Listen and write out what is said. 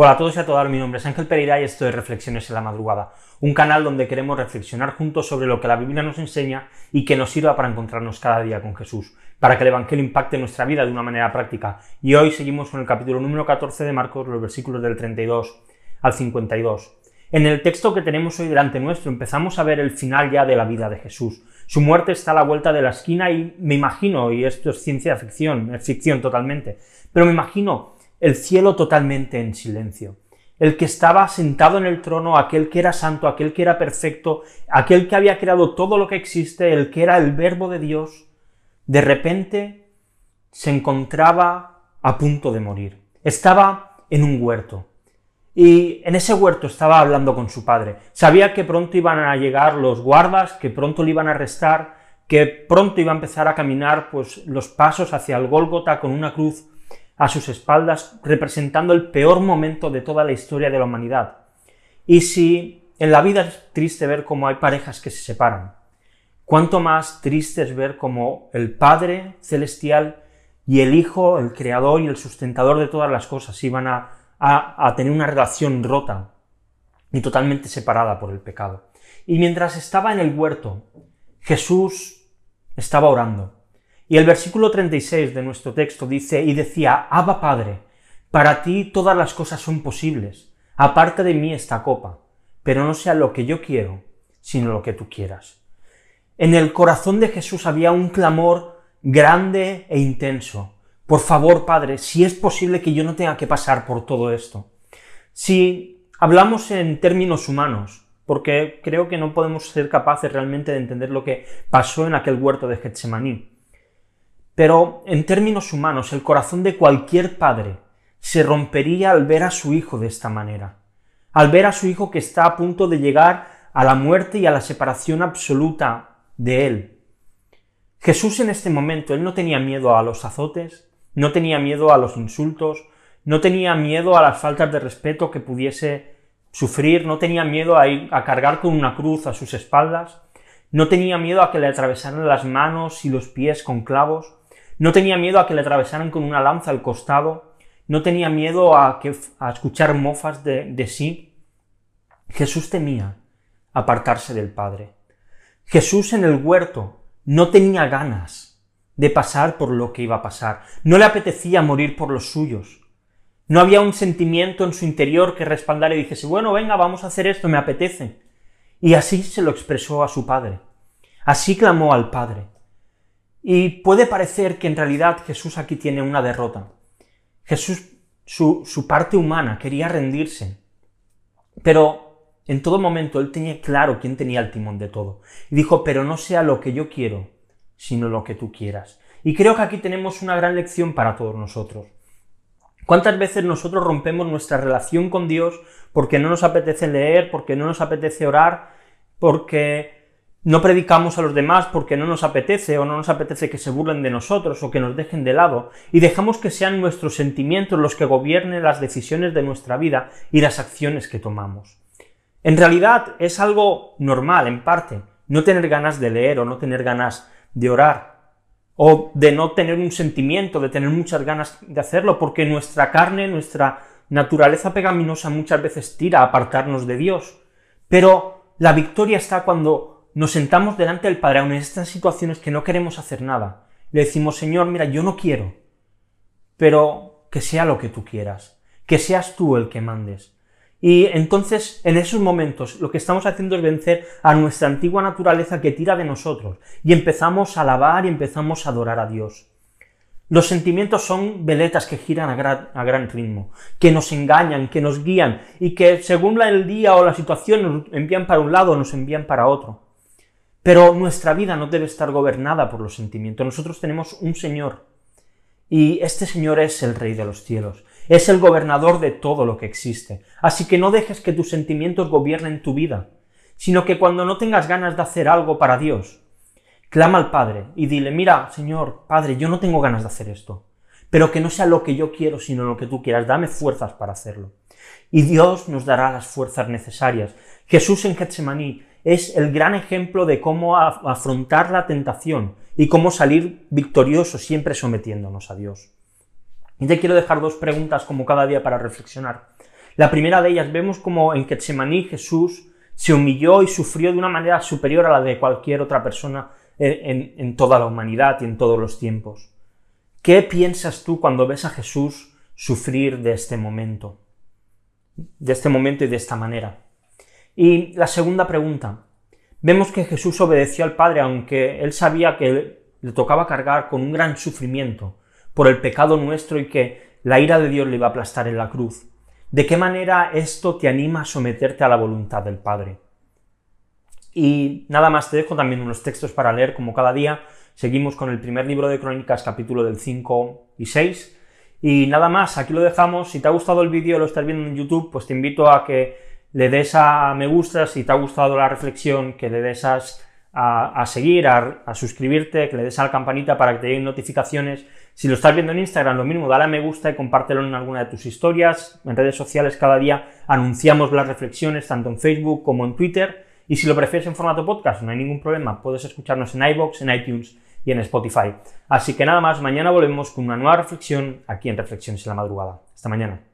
Hola a todos y a todas, mi nombre es Ángel Pereira y esto es Reflexiones en la Madrugada, un canal donde queremos reflexionar juntos sobre lo que la Biblia nos enseña y que nos sirva para encontrarnos cada día con Jesús, para que el Evangelio impacte nuestra vida de una manera práctica. Y hoy seguimos con el capítulo número 14 de Marcos, los versículos del 32 al 52. En el texto que tenemos hoy delante nuestro empezamos a ver el final ya de la vida de Jesús. Su muerte está a la vuelta de la esquina y me imagino, y esto es ciencia ficción, es ficción totalmente, pero me imagino el cielo totalmente en silencio. El que estaba sentado en el trono, aquel que era santo, aquel que era perfecto, aquel que había creado todo lo que existe, el que era el verbo de Dios, de repente se encontraba a punto de morir. Estaba en un huerto. Y en ese huerto estaba hablando con su padre. Sabía que pronto iban a llegar los guardas, que pronto le iban a arrestar, que pronto iba a empezar a caminar pues los pasos hacia el Gólgota con una cruz a sus espaldas, representando el peor momento de toda la historia de la humanidad. Y si en la vida es triste ver cómo hay parejas que se separan, cuánto más triste es ver cómo el Padre Celestial y el Hijo, el Creador y el sustentador de todas las cosas, iban a, a tener una relación rota y totalmente separada por el pecado. Y mientras estaba en el huerto, Jesús estaba orando. Y el versículo 36 de nuestro texto dice, y decía, Abba Padre, para ti todas las cosas son posibles, aparte de mí esta copa, pero no sea lo que yo quiero, sino lo que tú quieras. En el corazón de Jesús había un clamor grande e intenso. Por favor, Padre, si es posible que yo no tenga que pasar por todo esto. Si hablamos en términos humanos, porque creo que no podemos ser capaces realmente de entender lo que pasó en aquel huerto de Getsemaní. Pero en términos humanos, el corazón de cualquier padre se rompería al ver a su hijo de esta manera, al ver a su hijo que está a punto de llegar a la muerte y a la separación absoluta de él. Jesús en este momento, él no tenía miedo a los azotes, no tenía miedo a los insultos, no tenía miedo a las faltas de respeto que pudiese sufrir, no tenía miedo a ir a cargar con una cruz a sus espaldas, no tenía miedo a que le atravesaran las manos y los pies con clavos, no tenía miedo a que le atravesaran con una lanza al costado, no tenía miedo a, que, a escuchar mofas de, sí. Jesús temía apartarse del Padre. Jesús en el huerto no tenía ganas de pasar por lo que iba a pasar. No le apetecía morir por los suyos. No había un sentimiento en su interior que respaldara y dijese, bueno, venga, vamos a hacer esto, me apetece. Y así se lo expresó a su Padre. Así clamó al Padre. Y puede parecer que en realidad Jesús aquí tiene una derrota. Jesús, su, parte humana, quería rendirse. Pero en todo momento él tenía claro quién tenía el timón de todo. Y dijo, pero no sea lo que yo quiero, sino lo que tú quieras. Y creo que aquí tenemos una gran lección para todos nosotros. ¿Cuántas veces nosotros rompemos nuestra relación con Dios porque no nos apetece leer, porque no nos apetece orar, porque no predicamos a los demás porque no nos apetece o no nos apetece que se burlen de nosotros o que nos dejen de lado y dejamos que sean nuestros sentimientos los que gobiernen las decisiones de nuestra vida y las acciones que tomamos. En realidad es algo normal, en parte, no tener ganas de leer o no tener ganas de orar o de no tener un sentimiento, de tener muchas ganas de hacerlo, porque nuestra carne, nuestra naturaleza pecaminosa muchas veces tira a apartarnos de Dios. Pero la victoria está cuando nos sentamos delante del Padre, en estas situaciones que no queremos hacer nada. Le decimos, Señor, mira, yo no quiero, pero que sea lo que tú quieras, que seas tú el que mandes. Y entonces, en esos momentos, lo que estamos haciendo es vencer a nuestra antigua naturaleza que tira de nosotros, y empezamos a alabar y empezamos a adorar a Dios. Los sentimientos son veletas que giran a gran, a gran, ritmo, que nos engañan, que nos guían, y que según el día o la situación nos envían para un lado o nos envían para otro. Pero nuestra vida no debe estar gobernada por los sentimientos. Nosotros tenemos un Señor y este Señor es el Rey de los cielos, es el gobernador de todo lo que existe. Así que no dejes que tus sentimientos gobiernen tu vida, sino que cuando no tengas ganas de hacer algo para Dios, clama al Padre y dile, mira, Señor, Padre, yo no tengo ganas de hacer esto, pero que no sea lo que yo quiero, sino lo que tú quieras, dame fuerzas para hacerlo. Y Dios nos dará las fuerzas necesarias. Jesús en Getsemaní es el gran ejemplo de cómo afrontar la tentación y cómo salir victorioso siempre sometiéndonos a Dios. Y te quiero dejar dos preguntas como cada día para reflexionar. La primera de ellas vemos como en Getsemaní Jesús se humilló y sufrió de una manera superior a la de cualquier otra persona en, en toda la humanidad y en todos los tiempos. ¿Qué piensas tú cuando ves a Jesús sufrir de este momento? De este momento y de esta manera. Y la segunda pregunta. Vemos que Jesús obedeció al Padre aunque él sabía que le tocaba cargar con un gran sufrimiento por el pecado nuestro y que la ira de Dios le iba a aplastar en la cruz. ¿De qué manera esto te anima a someterte a la voluntad del Padre? Y nada más, te dejo también unos textos para leer como cada día. Seguimos con el primer libro de Crónicas, capítulo del 5 y 6. Y nada más, aquí lo dejamos. Si te ha gustado el vídeo, lo estás viendo en YouTube, pues te invito a que le des a me gusta. Si te ha gustado la reflexión, que le des a, a seguir, a, a, suscribirte, que le des a la campanita para que te lleguen notificaciones. Si lo estás viendo en Instagram, lo mismo, dale a me gusta y compártelo en alguna de tus historias. En redes sociales cada día anunciamos las reflexiones, tanto en Facebook como en Twitter. Y si lo prefieres en formato podcast, no hay ningún problema. Puedes escucharnos en iBox, en iTunes y en Spotify. Así que nada más, mañana volvemos con una nueva reflexión aquí en Reflexiones en la Madrugada. Hasta mañana.